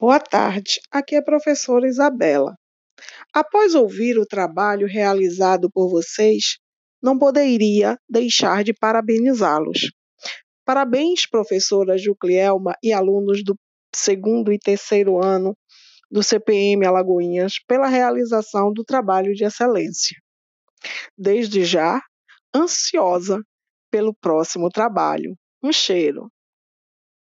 Boa tarde, aqui é a professora Isabela. Após ouvir o trabalho realizado por vocês, não poderia deixar de parabenizá-los. Parabéns, professora Juclielma e alunos do segundo e terceiro ano do CPM Alagoinhas, pela realização do trabalho de excelência. Desde já, ansiosa pelo próximo trabalho. Um cheiro.